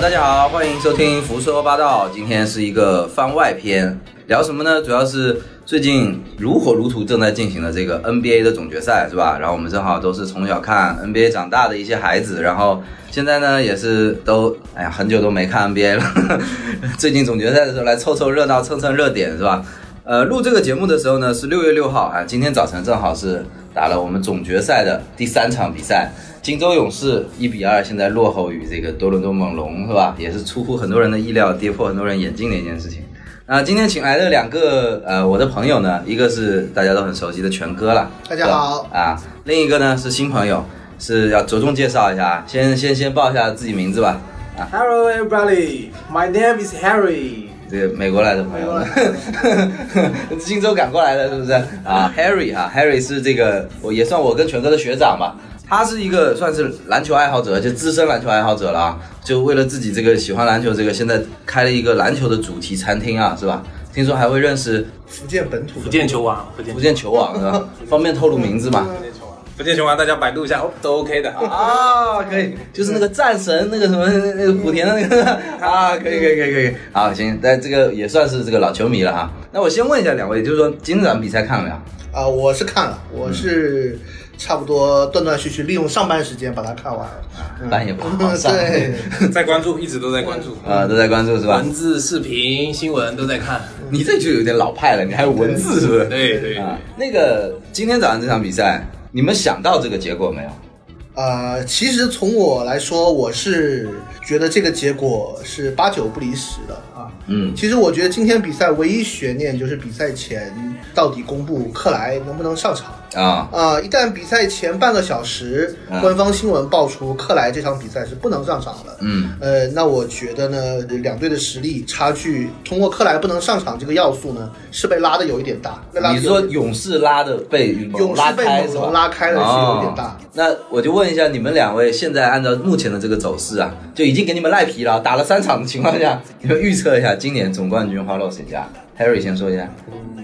大家好，欢迎收听《胡说八道》。今天是一个番外篇，聊什么呢？主要是最近如火如荼正在进行的这个 NBA 的总决赛，是吧？然后我们正好都是从小看 NBA 长大的一些孩子，然后现在呢也是都哎呀很久都没看 NBA 了，最近总决赛的时候来凑凑热闹、蹭蹭热点，是吧？呃，录这个节目的时候呢是六月六号啊，今天早晨正好是打了我们总决赛的第三场比赛。金州勇士一比二，现在落后于这个多伦多猛龙，是吧？也是出乎很多人的意料，跌破很多人眼镜的一件事情。那今天请来的两个呃，我的朋友呢，一个是大家都很熟悉的全哥了，大家好啊，另一个呢是新朋友，是要着重介绍一下，先先先报一下自己名字吧。啊，Hello everybody, my name is Harry。这个美国来的朋友，荆 州赶过来的，是不是啊？Harry 啊，Harry 是这个，我也算我跟全哥的学长吧。他是一个算是篮球爱好者，就资深篮球爱好者了啊！就为了自己这个喜欢篮球，这个现在开了一个篮球的主题餐厅啊，是吧？听说还会认识福建本土福建球王，福建球王是吧？方便透露名字吗？福建球王，福建球王，大家百度一下哦，都 OK 的啊，可以，就是那个战神那个什么那个莆田的那个啊，可以可以可以可以，好行，但这个也算是这个老球迷了哈。那我先问一下两位，就是说今场比赛看了没有？啊，我是看了，我是。差不多断断续续，利用上班时间把它看完，班也不好上。对，在关注，一直都在关注 啊，都在关注是吧？文字、视频、新闻都在看。你这就有点老派了，你还有文字是不是？对对啊。那个今天早上这场比赛，你们想到这个结果没有？呃，其实从我来说，我是觉得这个结果是八九不离十的啊。嗯，其实我觉得今天比赛唯一悬念就是比赛前到底公布克莱能不能上场。啊啊！一旦比赛前半个小时，官方新闻爆出克莱这场比赛是不能上场了，嗯，呃，那我觉得呢，两队的实力差距，通过克莱不能上场这个要素呢，是被拉的有一点大。你说勇士拉的被勇士被猛龙拉开了是有点大。那我就问一下你们两位，现在按照目前的这个走势啊，就已经给你们赖皮了，打了三场的情况下，你们预测一下今年总冠军花落谁家？Harry 先说一下。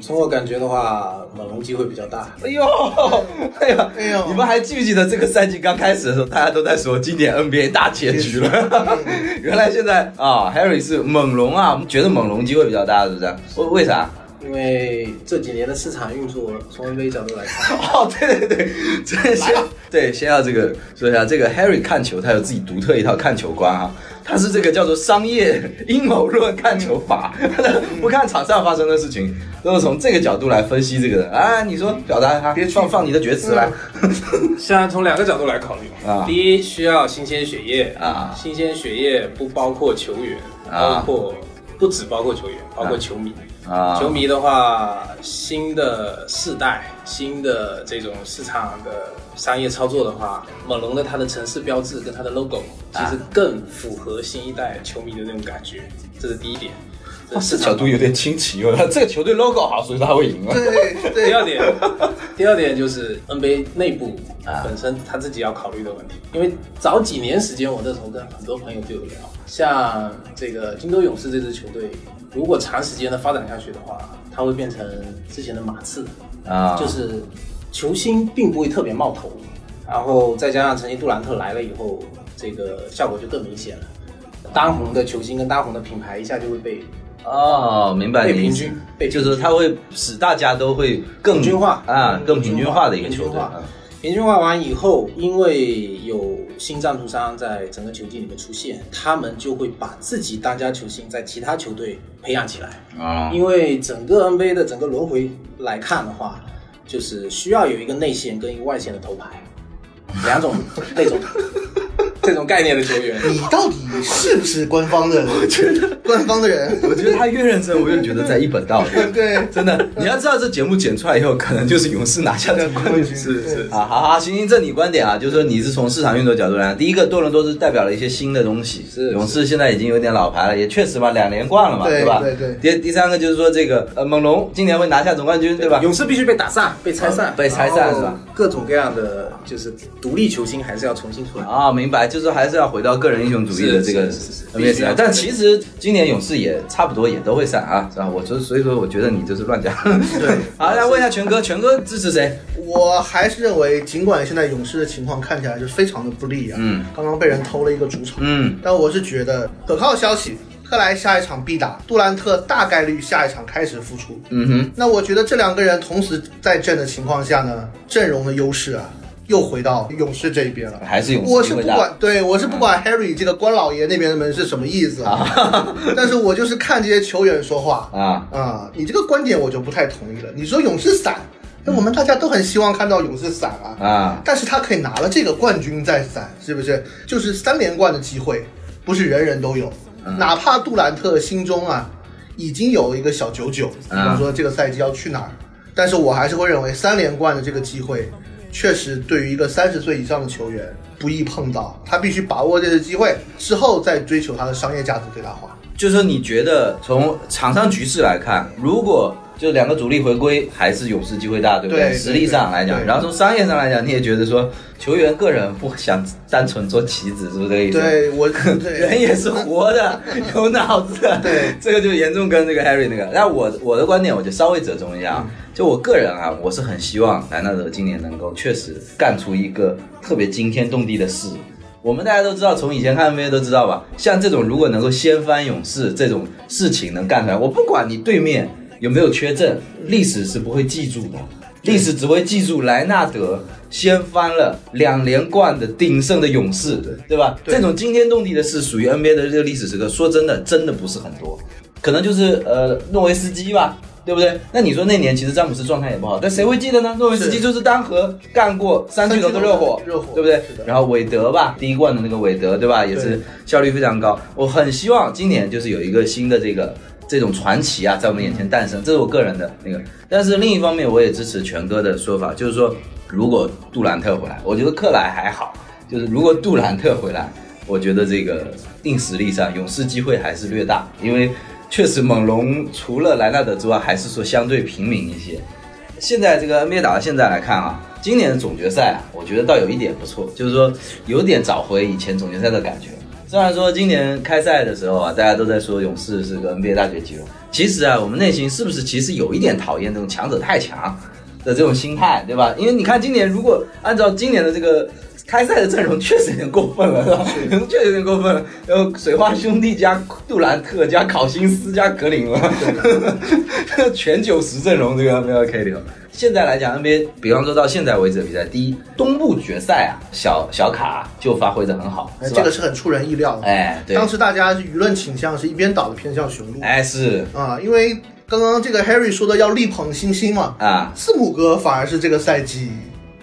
从我感觉的话，猛龙机会比较大。哎呦，哎呀，哎呦，你们还记不记得这个赛季刚开始的时候，大家都在说今年 NBA 大结局了？原来现在啊，Harry 是猛龙啊，我们觉得猛龙机会比较大，是不是？为为啥？因为这几年的市场运作，从 NBA 角度来看，哦，对对对，这先对，先要这个说一下，这个 Harry 看球，他有自己独特一套看球观啊。他是这个叫做商业阴谋论看球法，不看场上发生的事情，都是从这个角度来分析这个人。啊，你说表达他，别放放你的厥词来。现在从两个角度来考虑。啊，第一需要新鲜血液。啊，新鲜血液不包括球员，包括不只包括球员，包括球迷。啊，球迷的话，新的世代，新的这种市场的商业操作的话，猛龙的它的城市标志跟它的 logo，其实更符合新一代球迷的那种感觉，这是第一点。这角度有点清奇哦，这个球队 logo 好，所以他会赢啊。对对。第二点，第二点就是 NBA 内部本身他自己要考虑的问题，因为早几年时间，我那时候跟很多朋友就有聊，像这个金州勇士这支球队。如果长时间的发展下去的话，它会变成之前的马刺啊，就是球星并不会特别冒头，然后再加上曾经杜兰特来了以后，这个效果就更明显了。当红的球星跟当红的品牌一下就会被哦，明白，被平均，被就是它会使大家都会更平均化啊，更平均化的一个球队。平均化完以后，因为有新赞助商在整个球季里面出现，他们就会把自己当家球星在其他球队培养起来啊。因为整个 NBA 的整个轮回来看的话，就是需要有一个内线跟一个外线的头牌，两种那种。这种概念的球员，你到底是不是官方的？我觉得官方的人，我觉得他越认真，我越觉得在一本道理。对，真的，你要知道这节目剪出来以后，可能就是勇士拿下总冠军。是是啊，好好，行行，这你观点啊，就是说你是从市场运作角度来讲，第一个多伦多是代表了一些新的东西，是勇士现在已经有点老牌了，也确实嘛，两连冠了嘛，对吧？对对。第第三个就是说这个呃猛龙今年会拿下总冠军，对吧？勇士必须被打散，被拆散，被拆散是吧？各种各样的就是独立球星还是要重新出来啊，明白，就是还是要回到。个人英雄主义的这个 NBA 但其实今年勇士也差不多也都会散啊，是吧？我说，所以说我觉得你就是乱讲。对，好，来问一下全哥，全哥支持谁？我还是认为，尽管现在勇士的情况看起来是非常的不利啊，嗯，刚刚被人偷了一个主场，嗯，但我是觉得可靠消息，克莱下一场必打，杜兰特大概率下一场开始复出。嗯哼，那我觉得这两个人同时在阵的情况下呢，阵容的优势啊，又回到勇士这一边了。还是勇我是不。管，对我是不管 Harry 这个关老爷那边的门是什么意思啊，但是我就是看这些球员说话啊，啊，你这个观点我就不太同意了。你说勇士散，那我们大家都很希望看到勇士散啊，啊，但是他可以拿了这个冠军再散，是不是？就是三连冠的机会，不是人人都有。嗯哪怕杜兰特心中啊已经有一个小九九，比嗯方说这个赛季要去哪儿，但是我还是会认为三连冠的这个机会，确实对于一个三十岁以上的球员不易碰到，他必须把握这次机会，之后再追求他的商业价值最大化。就是你觉得从场上局势来看，如果就两个主力回归，还是勇士机会大，对不对对实力上来讲，然后从商业上来讲，你也觉得说球员个人不想单纯做棋子，是不是这个意思？对我，对人也是活的，有脑子的。对，这个就严重跟这个 Harry 那个。那我我的观点，我就稍微折中一下啊。就我个人啊，我是很希望莱纳德今年能够确实干出一个特别惊天动地的事。我们大家都知道，从以前看 NBA 都知道吧，像这种如果能够掀翻勇士这种事情能干出来，我不管你对面有没有缺阵，历史是不会记住的。历史只会记住莱纳德掀翻了两连冠的鼎盛的勇士，对吧？对这种惊天动地的事属于 NBA 的这个历史时刻，说真的，真的不是很多，可能就是呃诺维斯基吧。对不对？那你说那年其实詹姆斯状态也不好，但谁会记得呢？诺维斯基就是单核干过三巨头的热火，热火对不对？然后韦德吧，第一冠的那个韦德，对吧？也是效率非常高。我很希望今年就是有一个新的这个这种传奇啊，在我们眼前诞生，这是我个人的那个。但是另一方面，我也支持权哥的说法，就是说，如果杜兰特回来，我觉得克莱还好，就是如果杜兰特回来，我觉得这个硬实力上勇士机会还是略大，因为确实猛龙除了莱纳德之外，还是说相对平民一些。现在这个 NBA 打到现在来看啊，今年的总决赛啊，我觉得倒有一点不错，就是说有点找回以前总决赛的感觉。虽然说今年开赛的时候啊，大家都在说勇士是个 NBA 大绝技了，其实啊，我们内心是不是其实有一点讨厌这种强者太强的这种心态，对吧？因为你看今年如果按照今年的这个开赛的阵容，确实有点过分了，是吧？确实有点过分了。然后水花兄弟加杜兰特加考辛斯加格林了，全九十阵容，这个没有 K 里头。现在来讲，NBA 比方说到现在为止的比赛，第一东部决赛啊，小小卡就发挥的很好，这个是很出人意料的。哎，对，当时大家舆论倾向是一边倒的偏向雄鹿。哎是。啊，因为刚刚这个 Harry 说的要力捧新星嘛，啊，字母哥反而是这个赛季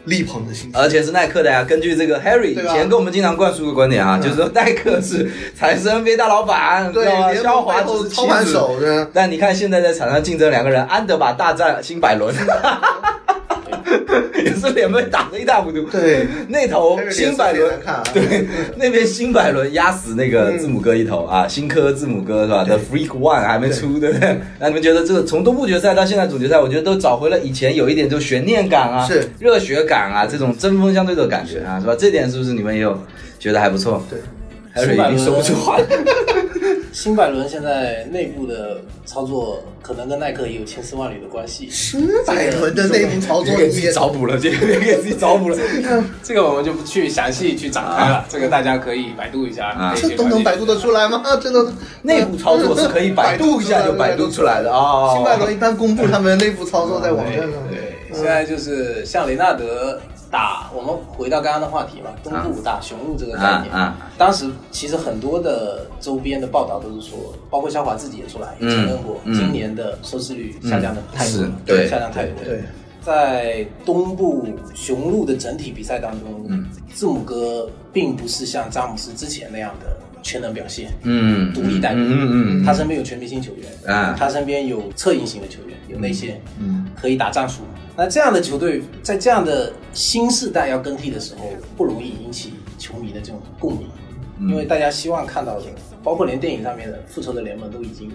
力捧的新星。而且是耐克的呀。根据这个 Harry 以前跟我们经常灌输的观点啊，嗯就是说耐克是才是 NBA 大老板，对知道吗？联盟肖华是棋子盘手，对？但你看现在在场上竞争两个人，安德玛大战新百伦，也是脸被打得一塌糊涂。对，那头辛百伦对，那边新百伦压死那个字母哥一头啊，新科字母哥是吧？？The Freak One 还没出，对不对？那你们觉得这个从东部决赛到现在总决赛，我觉得都找回了以前有一点就悬念感啊，是热血感啊，这种针锋相对的感觉啊，是吧？这点是不是你们也有觉得还不错？对，还是已经说不出话来。新百伦现在内部的操作可能跟耐克也有千丝万缕的关系，新百伦的内部操作别给自己找补了，这个给自己找补了。这个我们就不去详细去展开了，这个大家可以百度一下这都能百度得出来吗？这都内部操作是可以百度一下就百度出来的啊。新百伦一般公布他们的内部操作在网站上。对，现在就是像雷纳德打，我们回到刚刚的话题嘛，东部打雄鹿这个概念。啊。啊当时其实很多的周边的报道都是说，包括肖华自己也出来也承认过，嗯。今年的收视率下降的太多是了，对下降太多。对，在东部雄鹿的整体比赛当中，嗯。字母哥并不是像詹姆斯之前那样的全能表现，嗯，独立带领嗯嗯嗯，他身边有全明星球员，啊。他身边有策应型的球员，有那些，嗯，可以打战术。那这样的球队在这样的新时代要更替的时候，不容易引起球迷的这种共鸣，嗯因为大家希望看到的，包括连电影上面的《复仇者联盟》都已经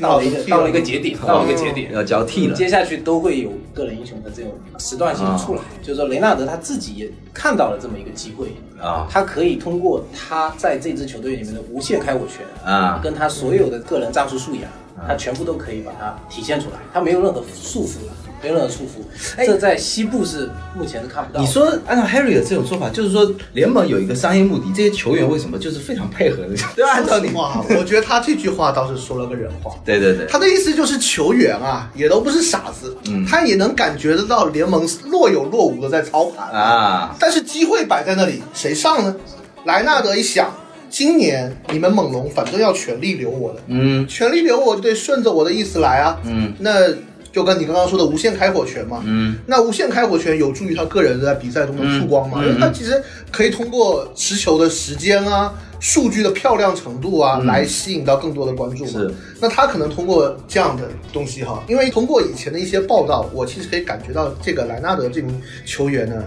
到了一个到了一个节点，到了一个节点，要交替了。接下去都会有个人英雄的这种时段性的出来。就是说，雷纳德他自己也看到了这么一个机会啊他可以通过他在这支球队里面的无限开火权啊跟他所有的个人战术素养，他全部都可以把它体现出来，他没有任何束缚了。没任何束缚。这在西部是目前是看不到。你说按照 Harry 的这种说法，就是说联盟有一个商业目的，这些球员为什么就是非常配合的？对吧？按照你，话，我觉得他这句话倒是说了个人话。对对对，他的意思就是球员啊，也都不是傻子，嗯他也能感觉得到联盟若有若无的在操盘啊，但是机会摆在那里，谁上呢？莱纳德一想，今年你们猛龙反正要全力留我的，嗯全力留我就得顺着我的意思来啊，嗯那就跟你刚刚说的无限开火权嘛，嗯那无限开火权有助于他个人在比赛中的曝光嘛？嗯嗯因为他其实可以通过持球的时间啊、数据的漂亮程度啊，嗯来吸引到更多的关注嘛。是，那他可能通过这样的东西哈，因为通过以前的一些报道，我其实可以感觉到这个莱纳德这名球员呢。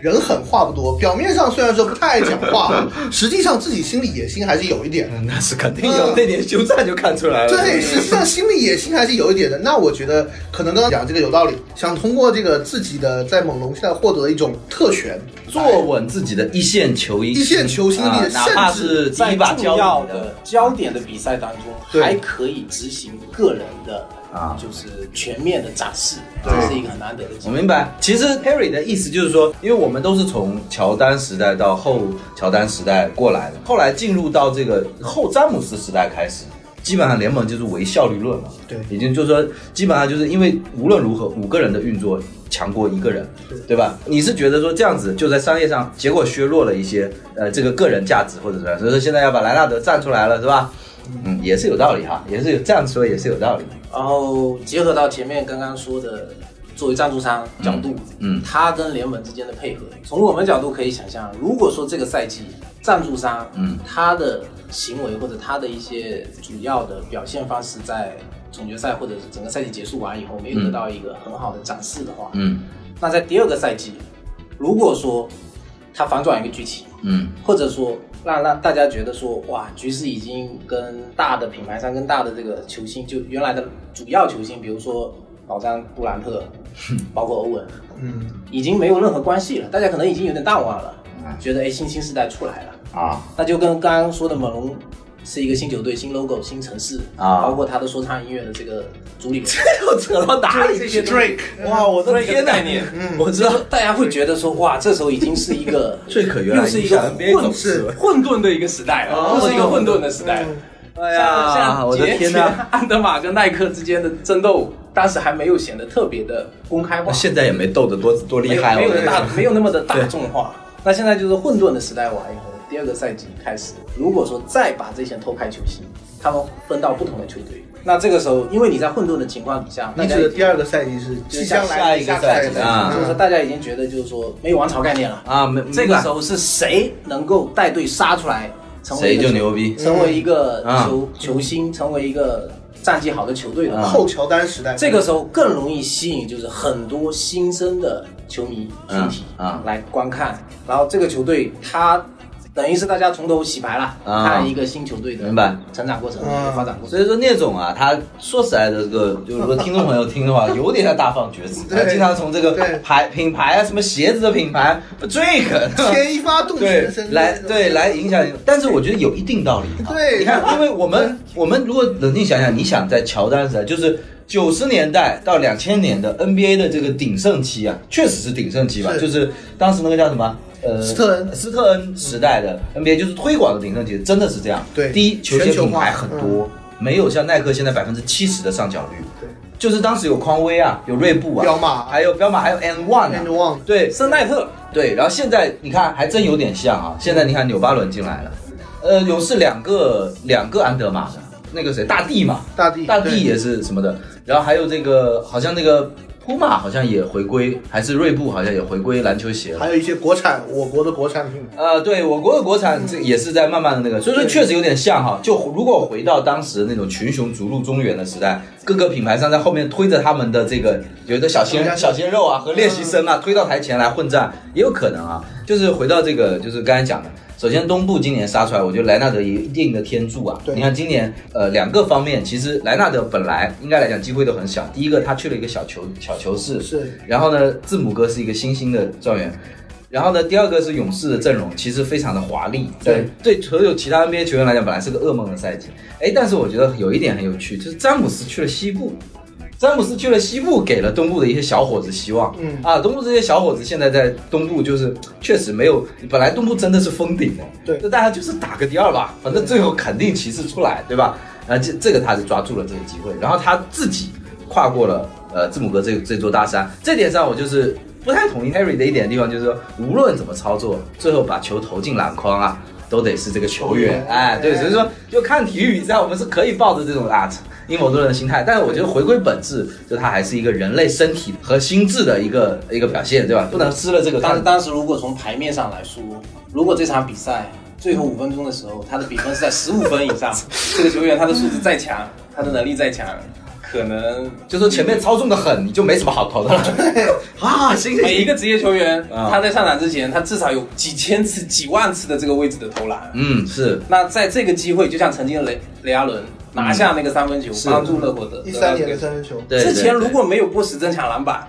人狠话不多，表面上虽然说不太爱讲话，实际上自己心里野心还是有一点的。嗯那是肯定有，那点休战就看出来了。对，实际上心里野心还是有一点的。那我觉得可能刚刚讲这个有道理，想通过这个自己的在猛龙现在获得一种特权，坐稳自己的一线球衣，一线球星的啊哪怕是第在一把交重要的焦点的比赛当中，对还可以执行个人的啊就是全面的展示，这是一个很难得的机会。我明白，其实 Harry 的意思就是说，因为我们都是从乔丹时代到后乔丹时代过来的，后来进入到这个后詹姆斯时代开始，基本上联盟就是唯效率论了。对已经就是说，基本上就是因为无论如何五个人的运作强过一个人，对吧？你是觉得说这样子就在商业上结果削弱了一些呃这个个人价值或者怎么样，所以说现在要把莱纳德站出来了，是吧？嗯，也是有道理哈，也是有这样说也是有道理。然后结合到前面刚刚说的，作为赞助商角度，嗯他跟联盟之间的配合，从我们角度可以想象，如果说这个赛季赞助商，嗯，他的行为或者他的一些主要的表现方式，在总决赛或者是整个赛季结束完以后，没有得到一个很好的展示的话，嗯。那在第二个赛季，如果说他反转一个剧情，嗯。或者说让让大家觉得说，哇，局势已经跟大的品牌商、跟大的这个球星，就原来的主要球星，比如说老詹、杜兰特，包括欧文，嗯，已经没有任何关系了。大家可能已经有点淡忘了嗯，觉得哎，新兴时代出来了。啊那就跟刚刚说的猛龙是一个新球队、新 logo、新城市啊包括他的说唱音乐的这个主理人，又扯到哪里去？Drake，哇，我的天呐！的概念嗯我知道，大家会觉得说，哇，这时候已经是一个 最可原来又是一个混走势了混沌的一个时代了，是一个混沌的时代了。哎呀像我的天呐！安德玛跟耐克之间的争斗，当时还没有显得特别的公开化，现在也没斗得多多厉害，没有我跟你大没有那么的大众化。那现在就是混沌的时代完以后，第二个赛季开始，如果说再把这些偷开球星，他们分到不同的球队，那这个时候，因为你在混沌的情况底下，大你家指的第二个赛季是即将来下一个赛季的啊就是大家已经觉得就是说没有王朝概念了。啊，没这个时候是谁能够带队杀出来，成为一谁个就牛逼。成为一个嗯。球、球星，成为一个战绩好的球队的后乔丹时代，这个时候更容易吸引就是很多新生的球迷群体嗯。嗯。来观看，然后这个球队它等于是大家从头洗牌了，嗯看一个新球队的明白。成长过程、嗯。发展过程。所以说聂总啊，他说实在的，这个 就是说听众朋友听的话，有点像大放厥词，他经常从这个牌品牌啊，什么鞋子的品牌，Drake，牵一发动对全身，来对来影响，但是我觉得有一定道理。对。你看，因为我们我们如果冷静想想，你想在乔丹时代，就是九十年代到两千年的 NBA 的这个鼎盛期啊，确实是鼎盛期吧，是。就是当时那个叫什么？呃，斯特恩。斯特恩。时代的 NBA 就是推广的鼎盛期，真的是这样。对。第一，球鞋品牌很多，没有像耐克现在百分之七十的上脚率。对，就是当时有匡威啊，有锐步啊，彪马。还有彪马，还有 N One 啊。And。One，对，森奈特。对，然后现在你看还真有点像啊，现在你看纽巴伦进来了，呃，勇士两个两个安德玛的，那个谁大帝嘛，大地大帝也是什么的，然后还有这个好像那个普马好像也回归，还是锐步好像也回归篮球鞋了。还有一些国产我国的国产品牌，呃，对我国的国产这也是在慢慢的那个，所以说确实有点像哈。就如果回到当时那种群雄逐鹿中原的时代，各个品牌商在后面推着他们的这个有的小鲜小鲜肉啊和练习生啊推到台前来混战，也有可能啊。就是回到这个，就是刚才讲的，首先东部今年杀出来，我觉得莱纳德也有一定的天助啊。对你看今年呃两个方面，其实莱纳德本来应该来讲机会都很小。第一个他去了一个小球小球市，是然后呢，字母哥是一个新兴的状元。然后呢，第二个是勇士的阵容，其实非常的华丽。对对，所有其他 NBA 球员来讲，本来是个噩梦的赛季。哎，但是我觉得有一点很有趣，就是詹姆斯去了西部，詹姆斯去了西部，给了东部的一些小伙子希望。嗯啊，东部这些小伙子现在在东部就是确实没有，本来东部真的是封顶的，对那大家就是打个第二吧，反正最后肯定骑士出来，对吧？啊，这这个他是抓住了这个机会，然后他自己跨过了呃字母哥这这座大山，这点上我就是不太同意 Harry 的一点地方，就是说无论怎么操作，最后把球投进篮筐啊，都得是这个球员。哎，对，所以说就看体育比赛，我们是可以抱着这种啊阴谋论的心态，但是我觉得回归本质，就它还是一个人类身体和心智的一个一个表现，对吧？不能失了这个但是当时如果从牌面上来说，如果这场比赛最后五分钟的时候，他的比分是在十五分以上，这个球员他的素质再强，他的能力再强，可能就说前面操纵的很，你就没什么好投的了。啊，行行行，每一个职业球员啊。他在上场之前，他至少有几千次、几万次的这个位置的投篮。嗯，是。那在这个机会，就像曾经的雷雷阿伦拿下那个三分球，帮助热火的一三年的三分球，对。之前如果没有波什争抢篮板，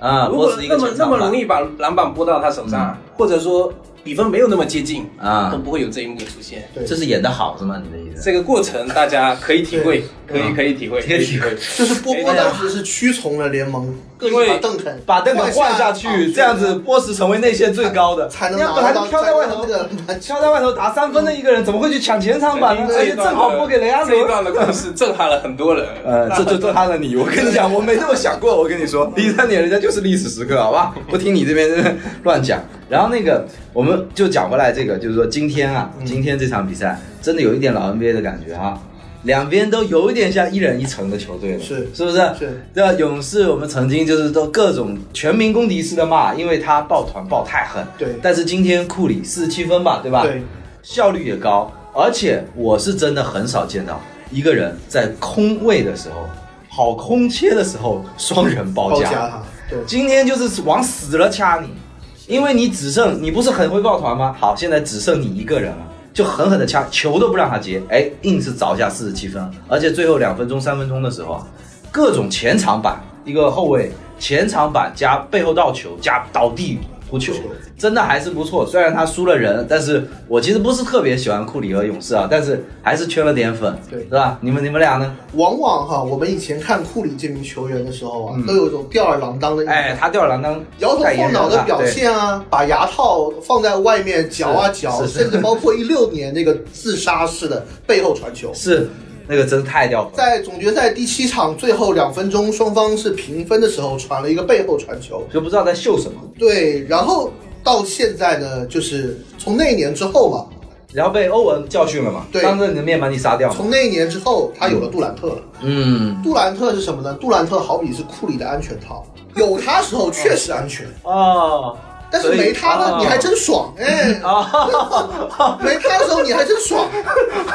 啊，如果那么那么容易把篮板拨到他手上，或者说比分没有那么接近啊都不会有这一幕的出现。对，这是演的好是吗？你的意思？这个过程大家可以体会，可以可以体会，可以体会。就是波波当时是屈从了联盟，各因为把邓肯把邓肯换下去，这样子波什成为内线最高的，才能要不然拿到飘在外头才能拿到那个飘在外头打三分的一个人，怎么会去抢前场板呢？而且正好拨给雷阿伦。这一段的故事震撼了很多人。呃，这就震撼了你。我跟你讲，我没这么想过。我跟你说，一三年人家就是历史时刻，好吧？不听你这边乱讲。然后那个，我们就讲回来这个，就是说今天啊，今天这场比赛真的有一点老 NBA 的感觉啊。两边都有一点像一人一城的球队了，是是不是？是。对吧？勇士我们曾经就是都各种全民公敌式的骂，因为他抱团抱太狠。对但是今天库里四十七分吧，对吧？对，效率也高，而且我是真的很少见到一个人在空位的时候，好空切的时候双人包夹。包夹他，对，今天就是往死了掐你，因为你只剩你不是很会抱团吗？好，现在只剩你一个人了。就狠狠的掐，球都不让他接，哎，硬是凿下四十七分，而且最后两分钟、三分钟的时候，各种前场板，一个后卫前场板加背后倒球加倒地扑球，真的还是不错。虽然他输了人，但是我其实不是特别喜欢库里和勇士啊，但是还是缺了点粉，对是吧？你们你们俩呢？往往哈，我们以前看库里这名球员的时候啊，都有一种吊儿郎当的。哎，他吊儿郎当，摇头晃脑的表现啊，把牙套放在外面嚼啊嚼，甚至包括一六年那个自杀式的背后传球，是那个真的太掉粉了。在总决赛第七场最后两分钟，双方是平分的时候传了一个背后传球，就不知道在秀什么，对，然后到现在呢，就是从那一年之后嘛，然后被欧文教训了嘛，对当着你的面把你杀掉。从那一年之后，他有了杜兰特了。嗯，杜兰特是什么呢？杜兰特好比是库里的安全套，有他时候确实安全，哦，但是没他呢，你还真爽，哎。啊，没他的时候你还真爽，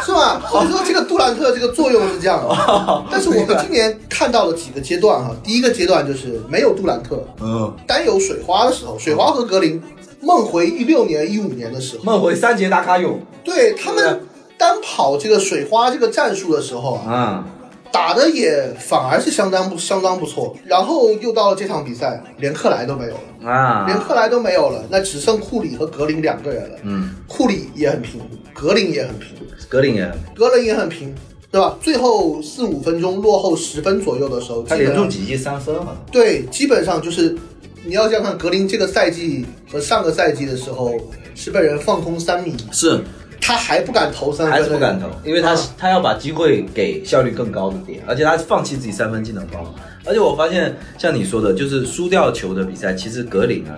是吧？所以说这个杜兰特这个作用是这样的。但是我们今年看到了几个阶段哈，第一个阶段就是没有杜兰特，嗯，单有水花的时候，水花和格林，梦回一六年、一五年的时候，梦回三节打卡勇，对他们单跑这个水花这个战术的时候啊，啊，打的也反而是相当不相当不错。然后又到了这场比赛，连克莱都没有了，啊，连克莱都没有了，那只剩库里和格林两个人了。嗯，库里也很平，格林也很平。格林也很，格林也很平，对吧？最后四五分钟落后十分左右的时候，他连中几记三分嘛，对，基本上就是你要想想看，格林这个赛季和上个赛季的时候是被人放空三米，是他还不敢投三分，还是不敢投，因为他啊他要把机会给效率更高的点，而且他放弃自己三分技能包，而且我发现像你说的，就是输掉球的比赛，其实格林啊，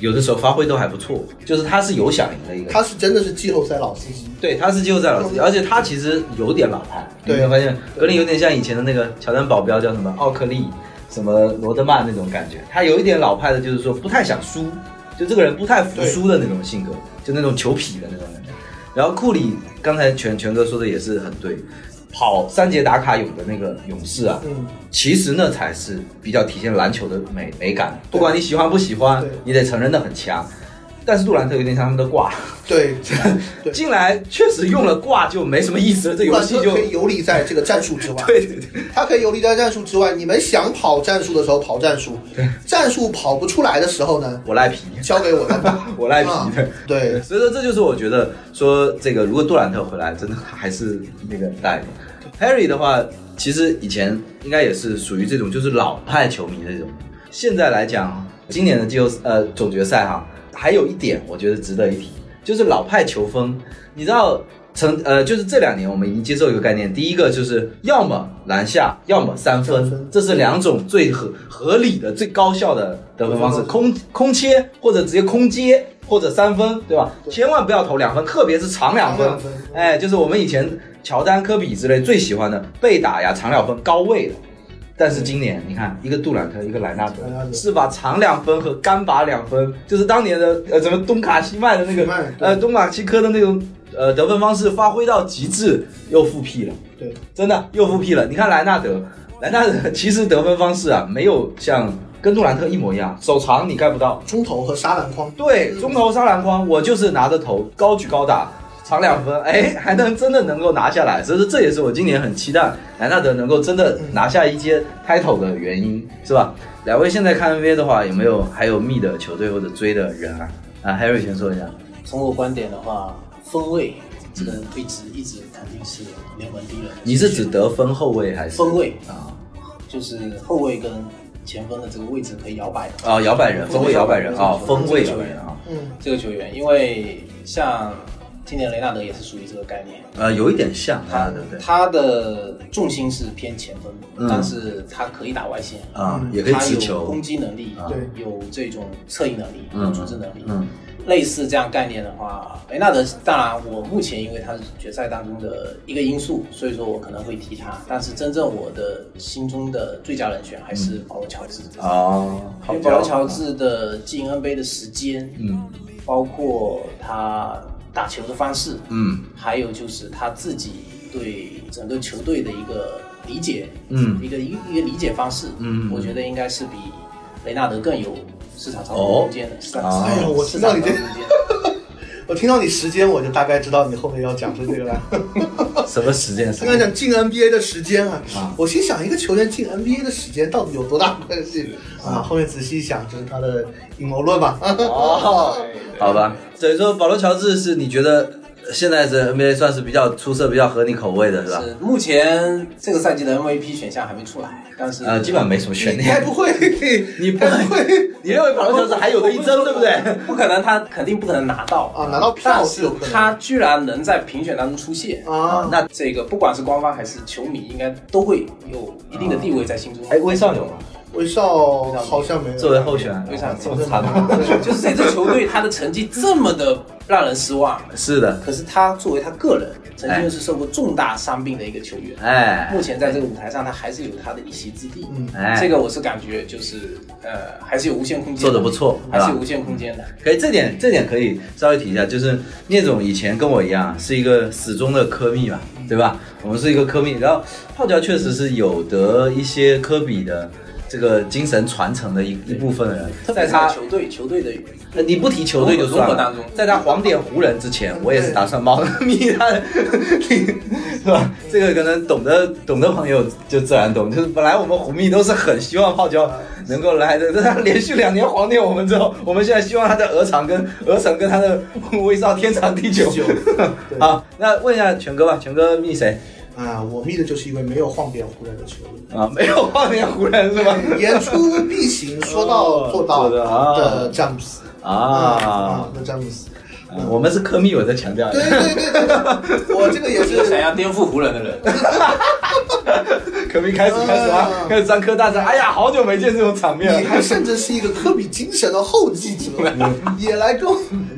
有的时候发挥都还不错，就是他是有想赢的一个。他是真的是季后赛老司机。对，他是季后赛老司机，而且他其实有点老派。你有对没有发现格林有点像以前的那个乔丹保镖叫什么奥克利，什么罗德曼那种感觉？他有一点老派的，就是说不太想输，就这个人不太服输的那种性格，就那种球痞的那种感觉。然后库里刚才全全哥说的也是很对，跑三节打卡勇的那个勇士啊，嗯，其实那才是比较体现篮球的美美感。不管你喜欢不喜欢，你得承认的很强。但是杜兰特有点像他们的挂，对，对进来确实用了挂就没什么意思了，这游戏就可以游离在这个战术之外。对对对，他可以游离在战术之外。你们想跑战术的时候跑战术，战术跑不出来的时候呢，我赖皮，交给我来打。我赖皮。对，所以说这就是我觉得说这个，如果杜兰特回来，真的还是那个带。Harry 的话，其实以前应该也是属于这种就是老派球迷的这种。现在来讲，今年的季后呃总决赛哈，还有一点我觉得值得一提，就是老派球风。你知道，曾呃就是这两年我们已经接受一个概念，第一个就是要么篮下，要么三分，这是两种最合合理的、最高效的得分方式，空空切或者直接空接或者三分，对吧？千万不要投两分，特别是长两分长两分。哎，就是我们以前乔丹、科比之类最喜欢的被打呀、长两分高位的。但是今年你看，一个杜兰特，一个莱纳德是把长两分和干拔两分，就是当年的呃什么东卡西曼的那个呃东卡西科的那种呃得分方式发挥到极致，又复辟了。对，真的又复辟了。你看莱纳德，莱纳德其实得分方式啊，没有像跟杜兰特一模一样，手长你盖不到。中投和杀篮筐，对，中投杀篮筐，我就是拿着头高举高打，长两分，哎，还能真的能够拿下来，所以说这也是我今年很期待莱纳德能够真的拿下一阶 title 的原因，是吧？两位现在看 NBA 的话，有没有还有密的球队或者追的人啊？啊，Harry 先说一下。从我观点的话，分位这个位置一直肯定是联盟第一人。你是指得分后卫还是分位啊？就是后卫跟前锋的这个位置可以摇摆的啊，摇摆人，锋卫摇摆人啊，锋卫摇摆人啊，嗯，这个球员，因为像今年雷纳德也是属于这个概念，呃，有一点像他啊，对不对？他的重心是偏前锋，嗯。但是他可以打外线，啊，嗯。也可以他有持球攻，击能力，啊。对有这种策应能力，组织能力，嗯。类似这样概念的话，雷纳德当然我目前因为他是决赛当中的一个因素，所以说我可能会提他，但是真正我的心中的最佳人选还是保罗乔治。哦，好因为保罗乔治的进 NBA 的时间，嗯。包括他打球的方式，嗯。还有就是他自己对整个球队的一个理解，嗯。一个一个一个理解方式，嗯。我觉得应该是比雷纳德更有市场操哦。作空间的。市场啊。哎呦我市场操作空间。我听到你时间，我就大概知道你后面要讲出这个来。什么时间？刚刚讲进 NBA 的时间啊啊，我心想一个球员进 NBA 的时间到底有多大关系啊？后面仔细一想，这是他的阴谋论吧？哦，好吧，所以说保罗乔治是你觉得现在是 NBA 算是比较出色、比较合你口味的是吧？是目前这个赛季的 MVP 选项还没出来，但是呃，基本上没什么悬你该。不会，你不该不会 你认为保罗乔治还有的一争，对不对？不可能，他肯定不可能拿到啊拿到票但是有可能他居然能在评选当中出现啊？那这个不管是官方还是球迷，应该都会有一定的地位在心中。哎，威少有吗？威少好像没有作为候选人，威少这么惨吗？就是这支球队他的成绩这么的让人失望，是的，可是他作为他个人，曾经是受过重大伤病的一个球员，哎。目前在这个舞台上他还是有他的一席之地。嗯。哎，这个我是感觉就是呃，还是有无限空间，做的不错还是有无限空间的。可以，这点这点可以稍微提一下，就是聂总以前跟我一样是一个始终的科密嘛，对吧？我们是一个科密，然后泡椒确实是有得一些科比的这个精神传承的一一部分人，在他球队球队的呃你不提球队就算了。当中，在他黄点湖人之前，我也是打算猫密他的，是吧？这个可能懂得懂的朋友就自然懂，就是本来我们湖密都是很希望泡椒能够来的，但他连续两年黄点我们之后，我们现在希望他的鹅厂跟鹅城跟他的威少天长地久。对。好，那问一下全哥吧，全哥密谁啊，我密的就是一位没有晃点湖人的球员。啊？没有晃点湖人是吧？言出必行，说到做到的詹姆斯啊，那詹姆斯，啊我们是科密，我再强调一对下，对对对，我这个也是 想要颠覆湖人的人，科密开始开始啊，开始张科大战，哎呀，好久没见这种场面了你。还甚至是一个科比精神的后继者，也来跟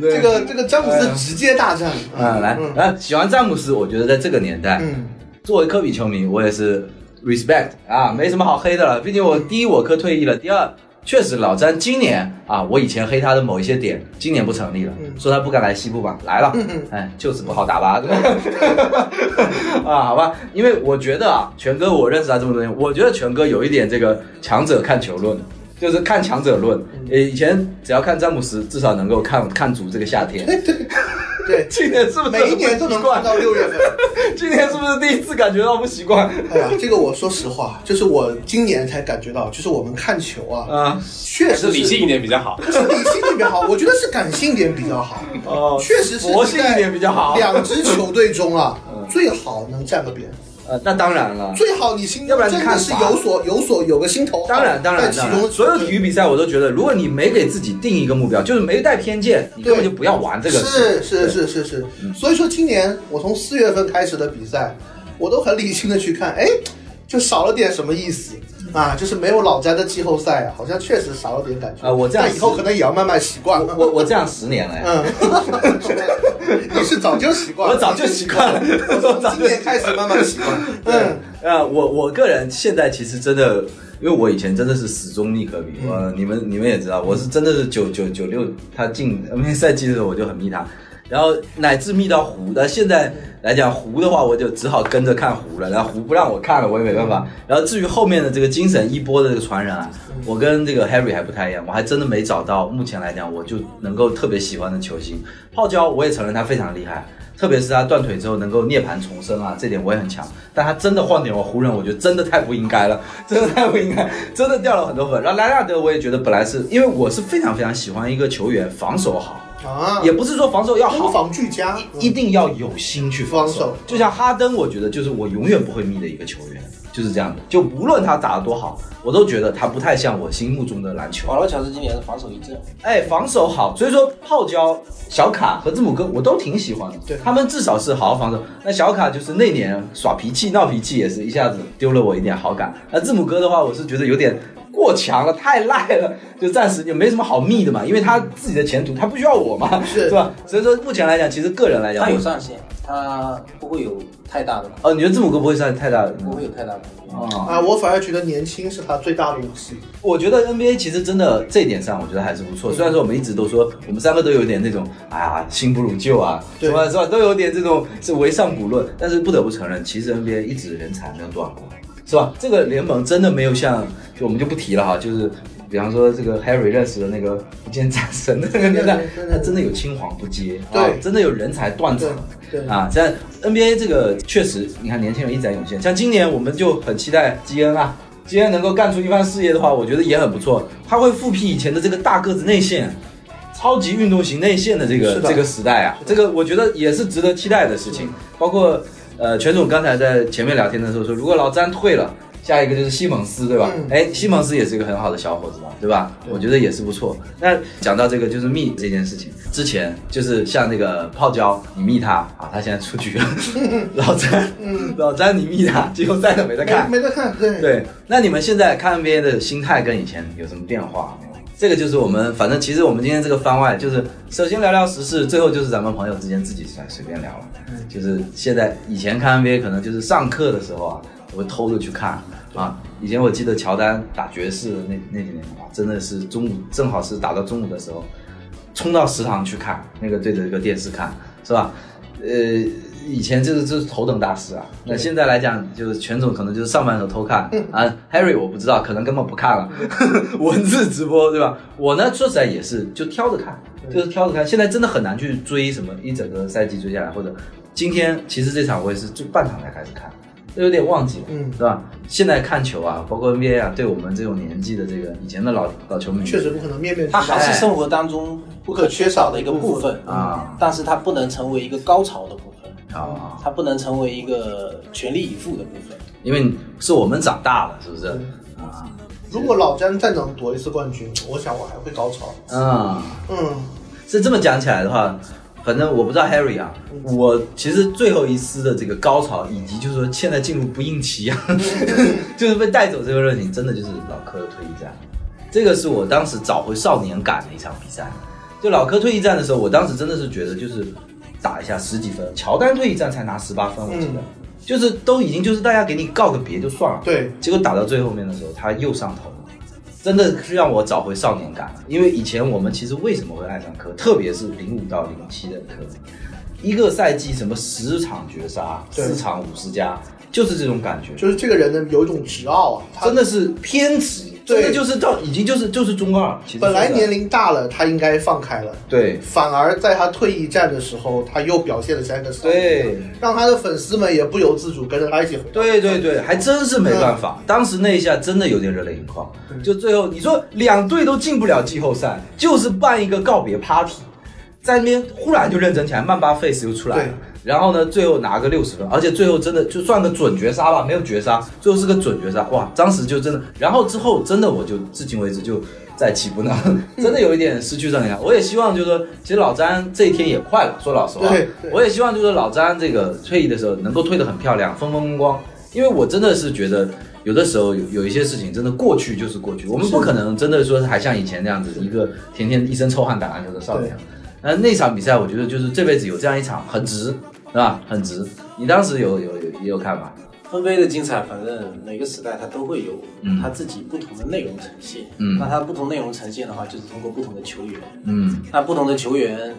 这个这个詹姆斯直接大战啊，来，嗯啊，喜欢詹姆斯，我觉得在这个年代，嗯作为科比球迷，我也是 respect 啊，没什么好黑的了。毕竟我第一我科退役了，第二确实老詹今年啊，我以前黑他的某一些点，今年不成立了，说他不敢来西部吧，来了，嗯嗯哎，就是不好打吧，对 啊，好吧，因为我觉得啊，全哥我认识他这么多年，我觉得全哥有一点这个强者看球论。就是看强者论，呃，以前只要看詹姆斯，至少能够看看足这个夏天。对，今年是不是每一年都能看到六月份。今年是不是第一次感觉到不习惯？哎呀，这个我说实话，就是我今年才感觉到，就是我们看球啊，啊，确实是理性一点比较好。不是理性一点比较好，我觉得是感性点比较好。哦确实是佛性一点比较好两支球队中啊，最好能站个边。呃，那当然了。最好你心要不然真的是有所有所有个心头，当然，当然，在其中。当然，所有体育比赛我都觉得，如果你没给自己定一个目标，就是没带偏见，你根本就不要玩这个。是是是是是，所以说今年我从四月份开始的比赛，我都很理性的去看，哎，就少了点什么意思啊？就是没有老詹的季后赛啊，好像确实少了点感觉。啊我这样以后可能也要慢慢习惯。我我我这样十年了呀，嗯，你是早就习惯了，我早就习惯了，我从今年开始慢慢习惯。嗯，呃，我我个人现在其实真的，因为我以前真的是死忠密科比，呃，你们你们也知道，我是真的是九九九六他进 NBA 赛季的时候我就很密他，然后乃至密到湖，但现在来讲湖的话，我就只好跟着看湖了，然后湖不让我看了，我也没办法。然后至于后面的这个精神一波的这个传人啊，我跟这个 Harry 还不太一样，我还真的没找到目前来讲我就能够特别喜欢的球星。泡椒我也承认他非常厉害。特别是他断腿之后能够涅槃重生啊，这点我也很强。但他真的换点我湖人，我觉得真的太不应该了，真的太不应该，真的掉了很多分。然后莱纳德我也觉得本来是因为我是非常非常喜欢一个球员防守好，啊，也不是说防守要攻好，防俱佳，一定要有心去防防守就像哈登，我觉得就是我永远不会密的一个球员，就是这样的。就无论他打得多好，我都觉得他不太像我心目中的篮球。保罗乔治今年是防守一致，哎，防守好，所以说泡椒、小卡和字母哥我都挺喜欢的。对他们至少是好好防守。那小卡就是那年耍脾气、闹脾气，也是一下子丢了我一点好感。那字母哥的话，我是觉得有点过强了，太赖了，就暂时也没什么好密的嘛，因为他自己的前途他不需要我嘛，是吧？所以说目前来讲，其实个人来讲，他有上限，他不会有太大的，哦，你觉得字母哥不会上太大的？不会有太大的。啊、啊，我反而觉得年轻是他最大的武器。我觉得 NBA 其实真的这一点上，我觉得还是不错。虽然说我们一直都说我们三个都有点那种，哎呀，新不如旧啊，对是吧？是吧？都有点这种是唯上不论。但是不得不承认，其实 NBA 一直人才没有断过，是吧？这个联盟真的没有像，就我们就不提了哈，就是。比方说，这个 Harry 认识的那个福建战神的那个年代他真的有青黄不接，对啊真的有人才断层，对对啊，在 NBA 这个确实，你看年轻人一直在涌现，像今年我们就很期待基恩啊，基恩能够干出一番事业的话，我觉得也很不错。他会复辟以前的这个大个子内线、超级运动型内线的这个的这个时代啊，这个我觉得也是值得期待的事情。包括呃，全总刚才在前面聊天的时候说，如果老詹退了。下一个就是西蒙斯，对吧？嗯哎、西蒙斯也是一个很好的小伙子嘛，对吧？我觉得也是不错。那讲到这个就是密这件事情，之前就是像那个泡椒，你密他啊，他现在出局了。老詹，老詹你密他，季后赛都没得看。没没得看，对对，那你们现在看 NBA 的心态跟以前有什么变化？这个就是我们，反正其实我们今天这个番外就是首先聊聊时事，最后就是咱们朋友之间自己随随便聊了。就是现在以前看 NBA 可能就是上课的时候啊，我会偷着去看啊。以前我记得乔丹打爵士的那那几年啊，真的是中午正好是打到中午的时候，冲到食堂去看，那个对着一个电视看，是吧？呃，以前就是这是头等大事啊。那现在来讲，就是全总可能就是上班的时候偷看啊。Harry 我不知道，可能根本不看了，文字直播对吧？我呢说实在也是就挑着看，就是挑着看。现在真的很难去追什么一整个赛季追下来，或者今天其实这场我也是就半场才开始看。都有点忘记了，嗯对吧？现在看球啊，包括 NBA 啊，对我们这种年纪的这个以前的老老球迷，确实不可能面面俱它。还是生活当中不可缺少的一个部分啊，但是它不能成为一个高潮的部分，啊，它不能成为一个全力以赴的部分。因为是我们长大了，是不是？啊，如果老詹再能夺一次冠军，我想我还会高潮。嗯，嗯，是这么讲起来的话，反正我不知道 Harry 啊，我其实最后一丝的这个高潮，以及就是说现在进入不应期啊，就是被带走这个热情，真的就是老科的退役战。这个是我当时找回少年感的一场比赛。就老科退役战的时候，我当时真的是觉得就是打一下十几分，乔丹退役战才拿十八分，我记得，就是都已经就是大家给你告个别就算了，对，结果打到最后面的时候，他又上头了，真的是让我找回少年感了。因为以前我们其实为什么会爱上科，特别是零五到零七的科，一个赛季什么十场绝杀，对。四场五十加，就是这种感觉，就是这个人呢有一种执傲啊，真的是偏执，对真的就是到已经就是就是中二。本来年龄大了，他应该放开了，对反而在他退役战的时候，他又表现的像一个对。让他的粉丝们也不由自主跟着他一起回对对对，还真是没办法。当时那一下真的有点热泪盈眶。就最后你说两队都进不了季后赛，就是办一个告别 party，在那边忽然就认真起来，曼巴 face 又出来了，然后呢，最后拿个六十分，而且最后真的就算个准绝杀吧，没有绝杀，最后是个准绝杀，哇！当时就真的，然后之后真的我就至今为止就再起步呢，真的有一点失去正能量。我也希望就是说，其实老詹这一天也快了，说老实话对对，我也希望就是老詹这个退役的时候能够退得很漂亮，风风光光，因为我真的是觉得。有的时候有有一些事情真的过去就是过去，我们不可能真的说还像以前那样子一个天天一身臭汗打篮球的少年。那，那场比赛我觉得就是这辈子有这样一场很值，是吧？很值。你当时有有有也有看吧？NBA 的精彩，反正每个时代它都会有它自己不同的内容呈现。嗯，那它不同内容呈现的话，就是通过不同的球员。嗯，那不同的球员，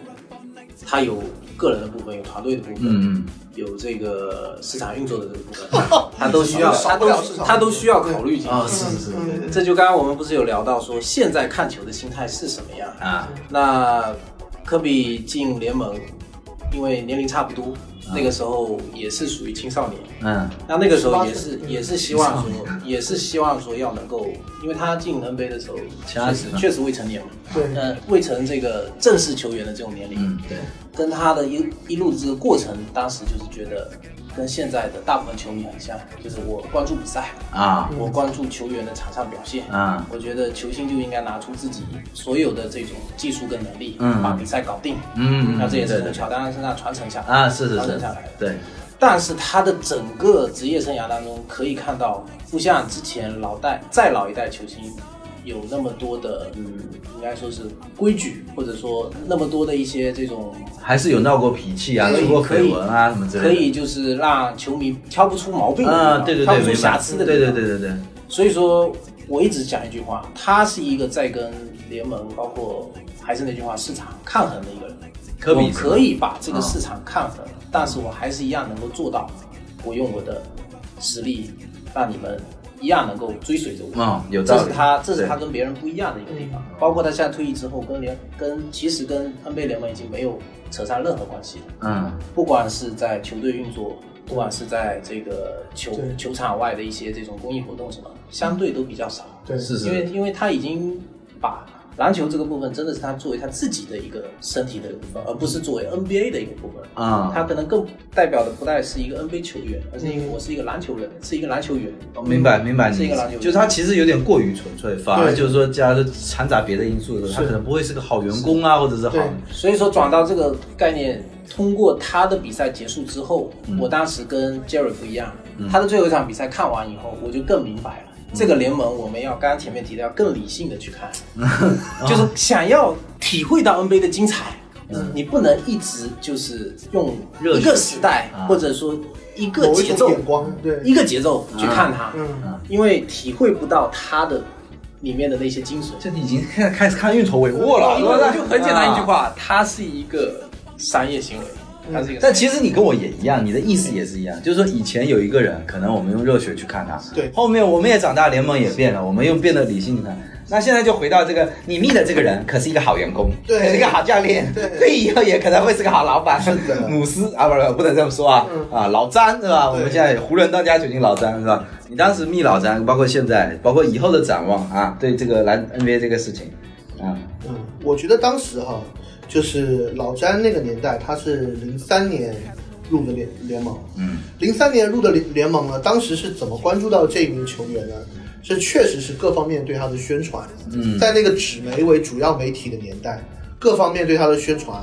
他有个人的部分，有团队的部分。嗯嗯。有这个市场运作的这个部分，他都需要，他都他都需要考虑进去。啊是是是，这就刚刚我们不是有聊到说，现在看球的心态是什么样啊？那科比进联盟，因为年龄差不多，那个时候也是属于青少年。嗯，那那个时候也是也是希望说，也是希望说要能够，因为他进 NBA 的时候确实确实未成年嘛。对，那，未成这个正式球员的这种年龄。嗯，对。跟他的一一路这个过程，当时就是觉得跟现在的大部分球迷很像，就是我关注比赛啊，我关注球员的场上表现啊，我觉得球星就应该拿出自己所有的这种技术跟能力，嗯，把比赛搞定，嗯，那这也是从乔丹身上传承下来啊，是是是，传承下来的，对。但是他的整个职业生涯当中，可以看到不像之前老代再老一代球星。有那么多的，嗯，应该说是规矩，或者说那么多的一些这种，还是有闹过脾气啊，出过绯闻啊什么之类的，可以就是让球迷挑不出毛病啊，对对对，挑不出瑕疵的，对对对对对。所以说，我一直讲一句话，他是一个在跟联盟，包括还是那句话，市场抗衡的一个人。科比可以把这个市场抗衡，但是我还是一样能够做到，我用我的实力让你们。一样能够追随着我，嗯，有这是他，这是他跟别人不一样的一个地方。包括他现在退役之后，跟联跟其实跟 NBA 联盟已经没有扯上任何关系了。嗯，不管是在球队运作，不管是在这个球球场外的一些这种公益活动什么，相对都比较少。对，是是，因为因为他已经把。篮球这个部分真的是他作为他自己的一个身体的一部分，而不是作为 NBA 的一个部分啊。他可能更代表的不再是一个 NBA 球员，而是因为我是一个篮球人，是一个篮球员。明白明白，是一个篮球员。就是他其实有点过于纯粹，反而就是说加了掺杂别的因素的时候，他可能不会是个好员工啊，或者是好。所以说转到这个概念，通过他的比赛结束之后，我当时跟 Jerry 不一样，他的最后一场比赛看完以后，我就更明白了。这个联盟我们要刚刚前面提到要更理性的去看，就是想要体会到 NBA 的精彩，你不能一直就是用一个时代或者说一个节奏眼光，对。一个节奏去看它，因为体会不到它的里面的那些精髓。这已经开开始看运筹帷幄了，就很简单一句话，它是一个商业行为。但其实你跟我也一样，你的意思也是一样，就是说以前有一个人，可能我们用热血去看他，对，后面我们也长大，联盟也变了，我们又变得理性去看。那现在就回到这个，你密的这个人可是一个好员工，对，是一个好教练，对，以后也可能会是个好老板，是的，姆斯啊，不是不能这么说啊，啊，老詹是吧？我们现在湖人当家球星老詹是吧？你当时密老詹，包括现在，包括以后的展望啊，对这个篮 NBA 这个事情，啊，嗯，我觉得当时哈。就是老詹那个年代，他是零三年入的联联盟，嗯，零三年入的联联盟呢，当时是怎么关注到这一名球员呢？这确实是各方面对他的宣传，嗯，在那个纸媒为主要媒体的年代，各方面对他的宣传。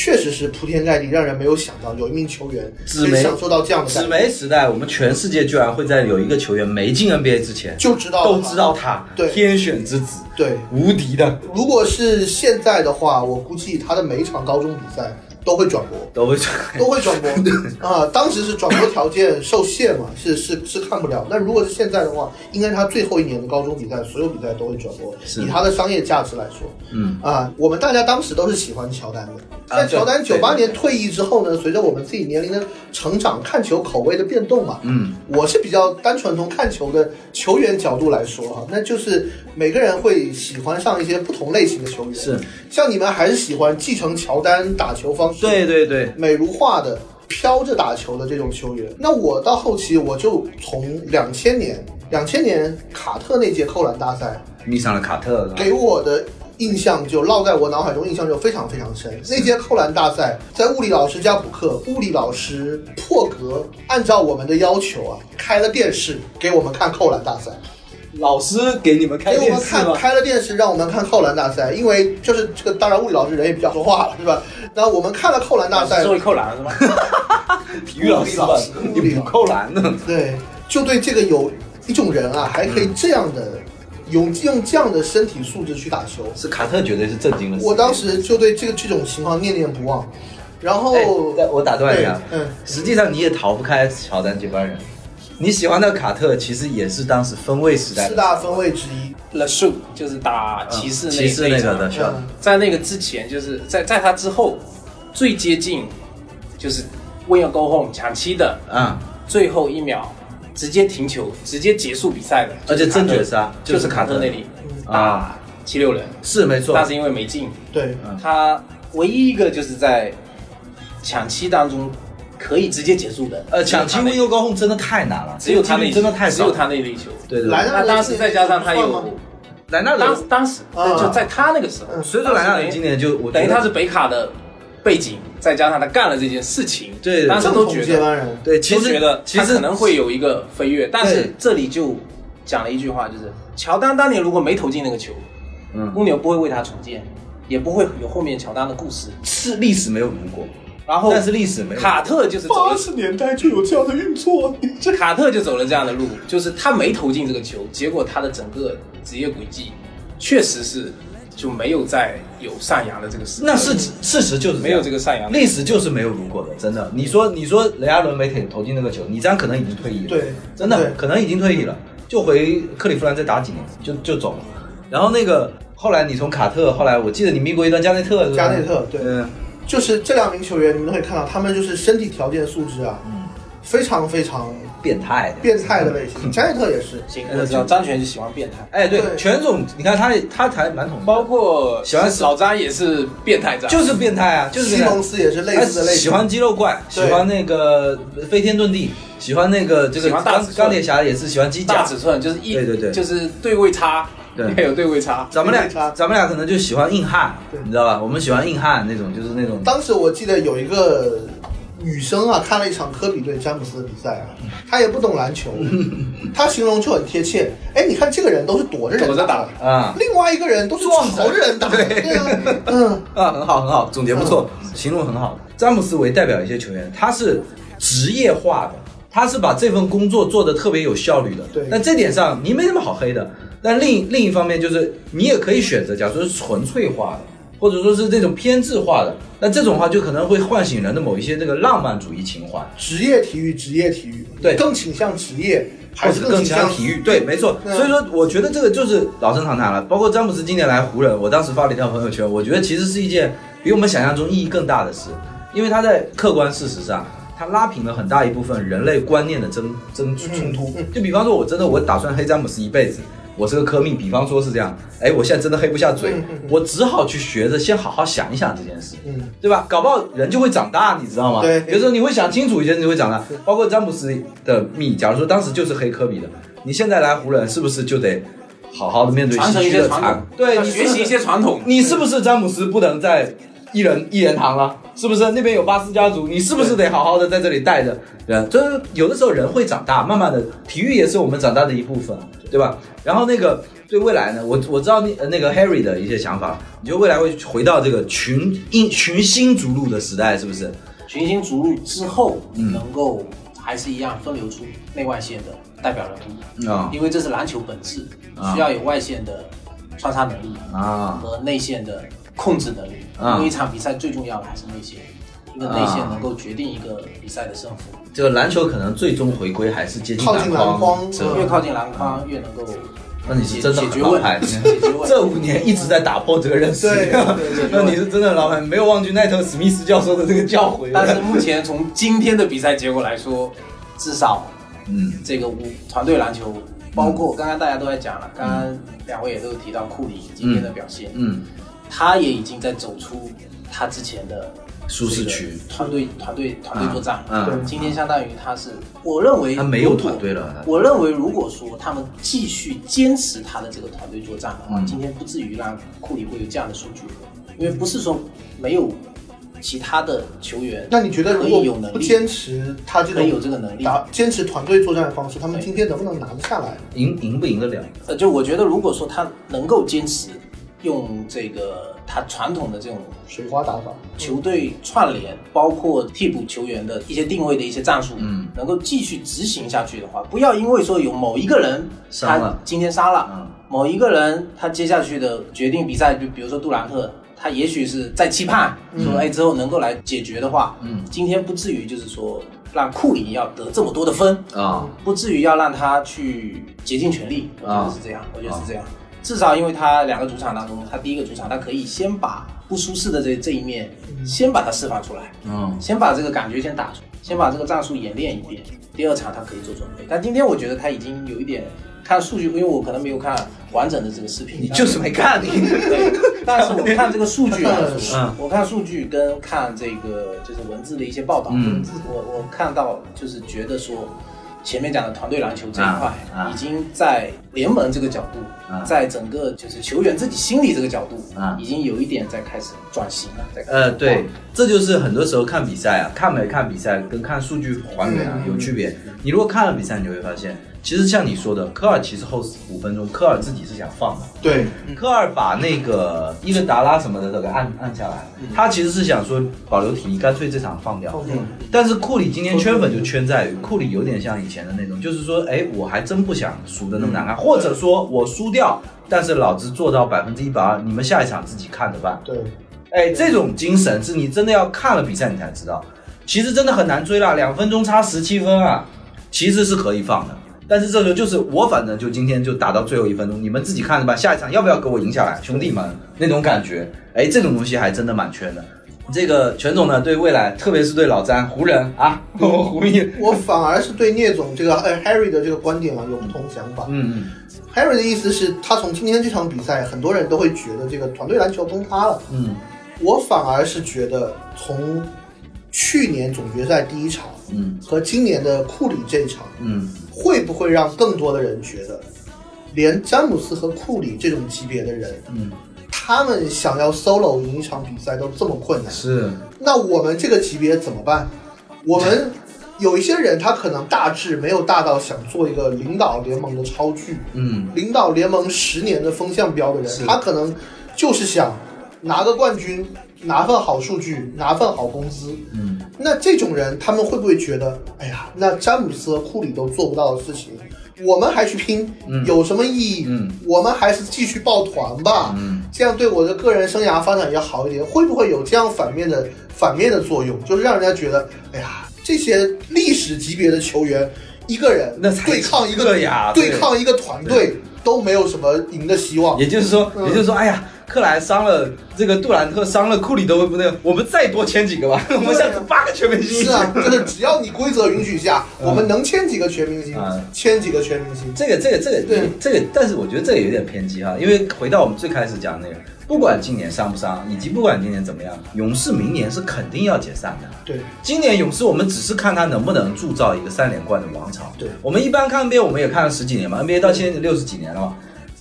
确实是铺天盖地，让人没有想到有一名球员可以享受到这样的纸媒时代。我们全世界居然会在有一个球员没进 NBA 之前就知道都知道他，对天选之子，对无敌的。如果是现在的话，我估计他的每一场高中比赛。都会转播，都会转，都会转播 啊！当时是转播条件受限嘛，是是是看不了。那如果是现在的话，应该他最后一年的高中比赛，所有比赛都会转播。以他的商业价值来说，嗯啊，我们大家当时都是喜欢乔丹的。在乔丹九八年退役之后呢，随着我们自己年龄的成长，看球口味的变动嘛，嗯，我是比较单纯从看球的球员角度来说哈，那就是每个人会喜欢上一些不同类型的球员。是，像你们还是喜欢继承乔丹打球方式。对对对，美如画的飘着打球的这种球员。那我到后期我就从两千年，两千年卡特那届扣篮大赛迷上了卡特，给我的印象就烙在我脑海中，印象就非常非常深。那届扣篮大赛，在物理老师家补课，物理老师破格按照我们的要求啊，开了电视给我们看扣篮大赛。老师给你们开给我们看开了电视，让我们看扣篮大赛，因为就是这个，当然物理老师人也比较说话了，是吧？然后我们看了扣篮大赛，作为扣篮是吗？体育老师吧，你不扣篮呢？对，就对这个有一种人啊，还可以这样的用用这样的身体素质去打球，是卡特绝对是震惊了。我当时就对这个这种情况念念不忘。然后我打断一下，嗯，实际上你也逃不开乔丹这帮人。你喜欢的卡特其实也是当时分位时代四大分位之一，The Shoe 就是打骑士骑士那个的，在那个之前，就是在在他之后最接近就是 Win Go Home 抢七的，嗯，最后一秒直接停球，直接结束比赛的，而且真绝杀就是卡特。那里打，七六人。是没错，但是因为没进，对，他唯一一个就是在抢七当中。可以直接结束的，呃，抢七又高控真的太难了，只有他那真的太只有他那粒球，对对。那当时再加上他有莱纳当当时就在他那个时候，所以说莱纳德今年就等于他是北卡的背景，再加上他干了这件事情，对，当时都觉得，对，其实觉得他可能会有一个飞跃，但是这里就讲了一句话，就是乔丹当年如果没投进那个球，嗯，公牛不会为他重建，也不会有后面乔丹的故事，是历史没有如果。然后，但是历史没有。卡特就是八十年代就有这样的运作，卡特就走了这样的路，就是他没投进这个球，结果他的整个职业轨迹确实是就没有再有上扬的这个事。那是事实就是没有这个上扬，历史就是没有如果的，真的。你说你说雷阿伦没投投进那个球，你这样可能已经退役了。对，真的可能已经退役了，就回克利夫兰再打几年就就走了。然后那个后来你从卡特，后来我记得你迷过一段加内特，加内特对。嗯。就是这两名球员，你们都可以看到，他们就是身体条件素质啊，嗯，非常非常变态，变态的类型。加内特也是，我知道张全就喜欢变态。哎，对，全总，你看他他才蛮统，包括喜欢老张也是变态张，就是变态啊，就是西蒙斯也是类似的类型，喜欢肌肉怪，喜欢那个飞天遁地，喜欢那个这个钢钢铁侠也是喜欢机甲，大尺寸就是一对对对，就是对位差。对，还有对位差。咱们俩，咱们俩可能就喜欢硬汉，你知道吧？我们喜欢硬汉那种，就是那种。当时我记得有一个女生啊，看了一场科比对詹姆斯的比赛啊，她也不懂篮球，她形容就很贴切。哎，你看这个人都是躲着人打啊，另外一个人都是朝着人打。对啊，嗯 啊，很好很好，总结不错，形容很好。詹姆斯为代表一些球员，他是职业化的，他是把这份工作做得特别有效率的。对，但这点上你没什么好黑的。但另另一方面，就是你也可以选择，假如说是纯粹化的，或者说是这种偏执化的，那这种话就可能会唤醒人的某一些这个浪漫主义情怀。职业体育，职业体育，对，更倾向职业，还是更倾向体育？对，没错。所以说，我觉得这个就是老生常谈了。包括詹姆斯今年来湖人，我当时发了一条朋友圈，我觉得其实是一件比我们想象中意义更大的事，因为他在客观事实上，他拉平了很大一部分人类观念的争争冲突。就比方说，我真的我打算黑詹姆斯一辈子。我是个科密，比方说是这样，哎，我现在真的黑不下嘴，我只好去学着先好好想一想这件事，对吧？搞不好人就会长大，你知道吗？对，有时候你会想清楚一些，你会长大。包括詹姆斯的密，假如说当时就是黑科比的，你现在来湖人是不是就得好好的面对传一些传统？对，学习一些传统。你是不是詹姆斯不能在一人一人堂了？是不是那边有巴斯家族？你是不是得好好的在这里带着？对啊，就是有的时候人会长大，慢慢的，体育也是我们长大的一部分。对吧？然后那个对未来呢，我我知道那那个 Harry 的一些想法，你觉得未来会回到这个群英群星逐鹿的时代，是不是？群星逐鹿之后，能够还是一样分流出内外线的代表人物啊，因为这是篮球本质，需要有外线的穿插能力啊和内线的控制能力。因为一场比赛最重要的还是内线。一个内线能够决定一个比赛的胜负。这个篮球可能最终回归还是接近篮筐，越靠近篮筐越能够。那你是真的解决问题。这五年一直在打破这个认识。那你是真的老板，没有忘记奈特史密斯教授的这个教诲。但是目前从今天的比赛结果来说，至少，嗯，这个五团队篮球，包括刚刚大家都在讲了，刚刚两位也都有提到库里今天的表现，嗯，他也已经在走出他之前的。舒适区，团队团队团队作战。嗯对今天相当于他是，我认为他没有团队了我认为如果说他们继续坚持他的这个团队作战的话，嗯今天不至于让库里会有这样的数据，因为不是说没有其他的球员，那你觉得如可以有果能力不坚持他这可以有这个能力？打坚持团队作战的方式，他们今天能不能拿得下来？赢赢不赢得了？呃，就我觉得，如果说他能够坚持用这个他传统的这种水花打法，球队串联，包括替补球员的一些定位的一些战术，嗯，能够继续执行下去的话，不要因为说有某一个人他今天杀了，嗯。某一个人他接下去的决定比赛，就比如说杜兰特，他也许是在期盼说，哎，之后能够来解决的话，嗯，今天不至于就是说让库里要得这么多的分，啊，不至于要让他去竭尽全力，我觉得是这样，我觉得是这样。至少因为他两个主场当中，他第一个主场他可以先把不舒适的这这一面，先把它释放出来，嗯。先把这个感觉先打出来，先把这个战术演练一遍。第二场他可以做准备，但今天我觉得他已经有一点看数据，因为我可能没有看完整的这个视频，你就是没看。你，对，但是我看这个数据来说，嗯 我看数据跟看这个就是文字的一些报道，嗯。我我看到就是觉得说，前面讲的团队篮球这一块，已经在联盟这个角度，啊。在整个就是球员自己心理这个角度，啊。已经有一点在开始转型了，呃，对，这就是很多时候看比赛啊，看没看比赛跟看数据还原啊嗯有区别。你如果看了比赛，你就会发现，其实像你说的，科尔其实后五分钟，科尔自己是想放的。对，科尔把那个伊戈达拉什么的都给按按下来，他其实是想说保留体力，干脆这场放掉。但是库里今天圈粉就圈在于，库里有点像以前的那种，就是说，哎，我还真不想输的那么难看，或者说我输掉，但是老子做到百分之一百二，你们下一场自己看着办。对，哎，这种精神是你真的要看了比赛你才知道，其实真的很难追啦，两分钟差十七分啊，其实是可以放的。但是这时候就是我反正就今天就打到最后一分钟，你们自己看着吧，下一场要不要给我赢下来，兄弟们那种感觉，哎，这种东西还真的蛮缺的。这个全总呢，对未来，特别是对老詹湖人啊，我湖人，我反而是对聂总这个呃 Harry 的这个观点啊有不同想法。嗯嗯 Harry 的意思是，他从今天这场比赛，很多人都会觉得这个团队篮球崩塌了。嗯我反而是觉得，从去年总决赛第一场嗯和今年的库里这一场，嗯会不会让更多的人觉得，连詹姆斯和库里这种级别的人，嗯，他们想要 solo 赢一场比赛都这么困难？是，那我们这个级别怎么办？我们有一些人，他可能大致没有大到想做一个领导联盟的超巨，嗯领导联盟十年的风向标的人，他可能就是想拿个冠军，拿份好数据，拿份好工资。嗯那这种人，他们会不会觉得，哎呀，那詹姆斯和库里都做不到的事情，我们还去拼，嗯。有什么意义？嗯。我们还是继续抱团吧，嗯。这样对我的个人生涯发展也好一点。会不会有这样反面的反面的作用，就是让人家觉得，哎呀，这些历史级别的球员，一个人对抗一个对。对抗一个团队都没有什么赢的希望。也就是说，嗯。也就是说，哎呀，克莱伤了，这个杜兰特伤了，库里都不那个，我们再多签几个吧，我们下次八个全明星。是啊，就是只要你规则允许下，我们能签几个全明星啊，签几个全明星。这个这个这个对这个，但是我觉得这个有点偏激哈，因为回到我们最开始讲的那个，不管今年伤不伤，以及不管今年怎么样，勇士明年是肯定要解散的。对，今年勇士我们只是看他能不能铸造一个三连冠的王朝。对我们一般看 NBA，我们也看了十几年嘛，NBA 到现在六十几年了嘛。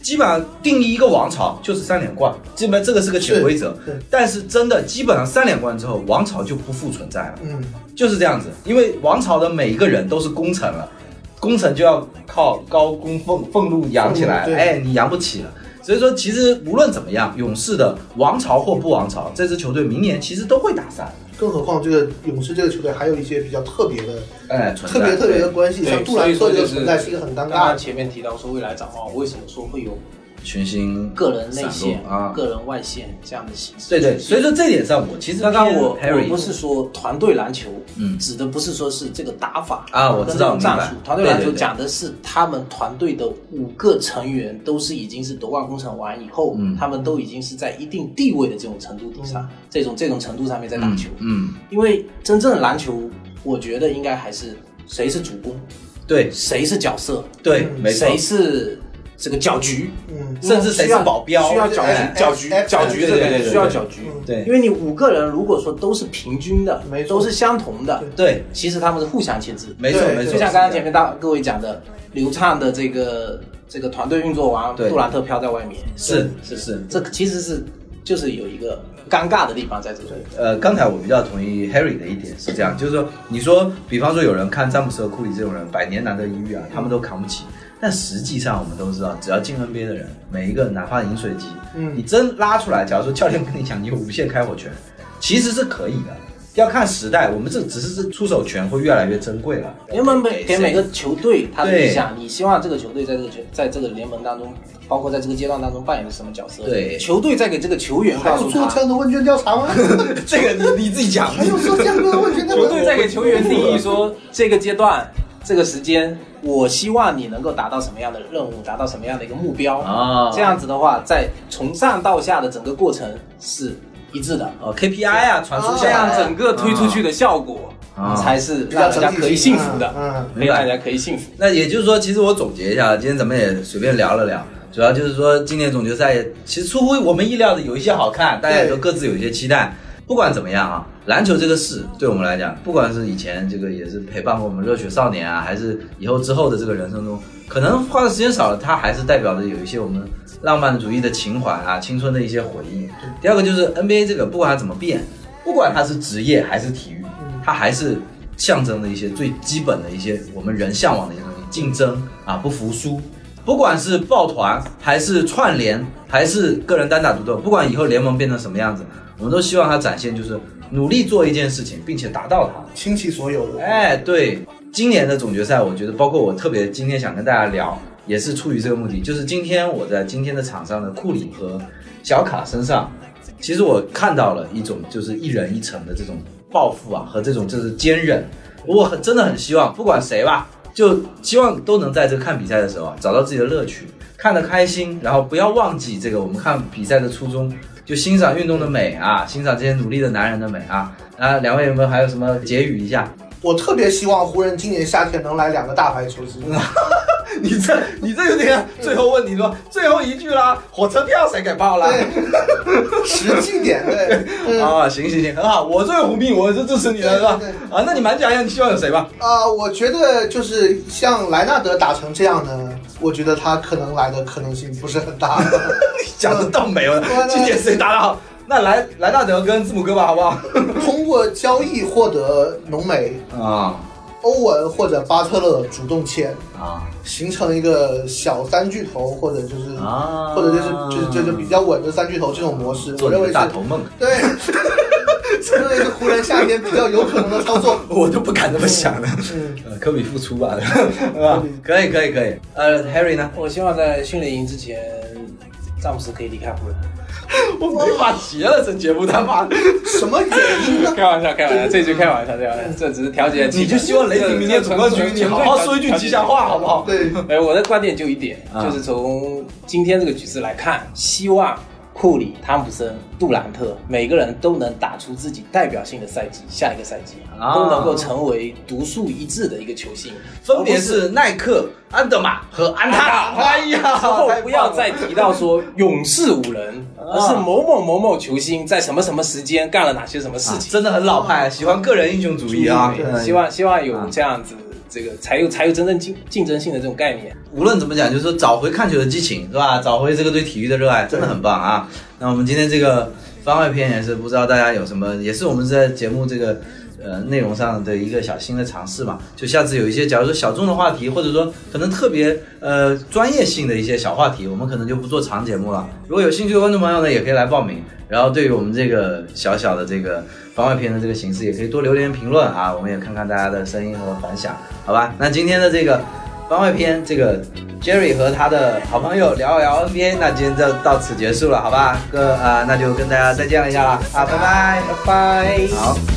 基本上定义一个王朝就是三连冠，基本这个是个潜规则。但是真的基本上三连冠之后，王朝就不复存在了。嗯，就是这样子，因为王朝的每一个人都是功臣了，功臣就要靠高 cung 俸俸禄养起来，哎，你养不起了。所以说，其实无论怎么样，勇士的王朝或不王朝，这支球队明年其实都会打散，更何况这个勇士这个球队还有一些比较特别的、哎，特别特别的关系，像杜兰特这个存在是一个很尴尬的。刚前面提到说未来展望，为什么说会有群星个人内线、啊，个人外线这样的形式？对对，所以说这点上我其实刚刚我我不是说团队篮球，嗯。指的不是说是这个打法啊我知道战术。团队篮球讲的是他们团队的五个成员都是已经是夺冠工程完以后，嗯。他们都已经是在一定地位的这种程度底下，这种这种程度上面在打球。嗯，因为真正的篮球，我觉得应该还是谁是主攻，对。谁是角色，对，没错。谁，是这个搅局，嗯，甚至谁是保镖，需要搅哎局，搅局哎，搅局这对对对对个需要搅局。对因为你五个人如果说都是平均的，没错都是相同的，对，其实他们是互相牵制。没错没错，就像刚刚前面大各位讲的，流畅的这个这个团队运作完，杜兰特飘在外面，是是是，这其实是就是有一个尴尬的地方在这里。呃，刚才我比较同意 Harry 的一点是这样，就是说，你说，比方说有人看詹姆斯和库里这种人，百年难得一遇啊，他们都扛不起。但实际上，我们都知道，只要进 NBA 的人，每一个哪怕饮水机，嗯你真拉出来，假如说教练跟你讲你有无限开火权，其实是可以的。要看时代，我们这只是这出手权会越来越珍贵了。联盟给给每个球队他的对理想，你希望这个球队在这个球在这个联盟当中，包括在这个阶段当中扮演什么角色？对球队在给这个球员还告诉他有做这，样的问卷调查吗？这个你你自己讲，还有做这样的问卷调查吗？球队在给球员定义说这个阶段这个时间，我希望你能够达到什么样的任务，达到什么样的一个目标。啊。这样子的话，在从上到下的整个过程是一致的，哦 KPI 啊，传输这下来，样整个推出去的效果啊。才是比较让大家可以幸福的，嗯，明白。让人家可以幸福。那也就是说，其实我总结一下，今天咱们也随便聊了聊，主要就是说，今年总决赛其实出乎我们意料的有一些好看，大家也都各自有一些期待。不管怎么样啊，篮球这个事对我们来讲，不管是以前这个也是陪伴过我们热血少年啊，还是以后之后的这个人生中，可能花的时间少了，它还是代表着有一些我们浪漫主义的情怀啊，青春的一些回忆。第二个就是 NBA 这个，不管它怎么变，不管它是职业还是体育，它还是象征的一些最基本的一些我们人向往的一些东西，竞争啊，不服输。不管是抱团还是串联，还是个人单打独斗，不管以后联盟变成什么样子，我们都希望他展现就是努力做一件事情，并且达到它。倾其所有的，哎，对，今年的总决赛，我觉得包括我特别今天想跟大家聊，也是出于这个目的，就是今天我在今天的场上的库里和小卡身上，其实我看到了一种就是一人一城的这种抱负啊，和这种就是坚韧。我很真的很希望，不管谁吧，就希望都能在这个看比赛的时候啊，找到自己的乐趣，看得开心，然后不要忘记这个我们看比赛的初衷，就欣赏运动的美啊，欣赏这些努力的男人的美啊。啊，两位有没有还有什么结语一下？我特别希望湖人今年夏天能来两个大牌球星。你这你这有点最后问题说最后一句啦，火车票谁给报了？实际点，对，嗯啊，行行行，很好，我作为湖迷，我是支持你的，是吧？啊，那你蛮讲一下，你希望有谁吧？啊、我觉得就是像莱纳德打成这样呢，我觉得他可能来的可能性不是很大。讲的倒没有今年谁打得好？那莱莱纳德跟字母哥吧，好不好？通过交易获得浓眉、啊欧文或者巴特勒主动签，啊形成一个小三巨头，或者就是、啊或者就是就是就是比较稳的三巨头这种模式，我认为是大头梦，对，我认为是湖人夏天比较有可能的操作。我都不敢这么想的。科比复出吧，对吧？可以可以可以。呃，Harry 呢？我希望在训练营之前，詹姆斯可以离开湖人。我没法提了，这节目他妈的。什么原因呢？开玩笑，开玩笑，这句开玩笑，开玩笑，这只是调节气氛。你就希望雷霆明天总冠军，你好好说一句吉祥话，好不好？对，哎，我的观点就一点，啊就是从今天这个局势来看，希望库里、汤普森、杜兰特每个人都能打出自己代表性的赛季，下一个赛季啊都能够成为独树一帜的一个球星，分别是耐克、安德玛和安踏。哎呀，之后不要再提到说勇士五人，而是某某某某球星在什么什么时间干了哪些什么事情。啊真的很老派，喜欢个人英雄主义啊。希望希望有这样子，这个才有才有真正竞竞争性的这种概念。无论怎么讲，就是说找回看球的激情，是吧？找回这个对体育的热爱，真的很棒啊！那我们今天这个番外篇也是不知道大家有什么，也是我们在节目这个呃内容上的一个小新的尝试嘛。就下次有一些，假如说小众的话题，或者说可能特别呃专业性的一些小话题，我们可能就不做长节目了。如果有兴趣的观众朋友呢，也可以来报名。然后对于我们这个小小的这个番外篇的这个形式，也可以多留言评论啊，我们也看看大家的声音和反响，好吧？那今天的这个番外篇，这个 Jerry 和他的好朋友聊一聊 NBA，那今天就到此结束了，好吧？哥啊、那就跟大家再见了一下了啊，拜拜，拜拜，好。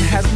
has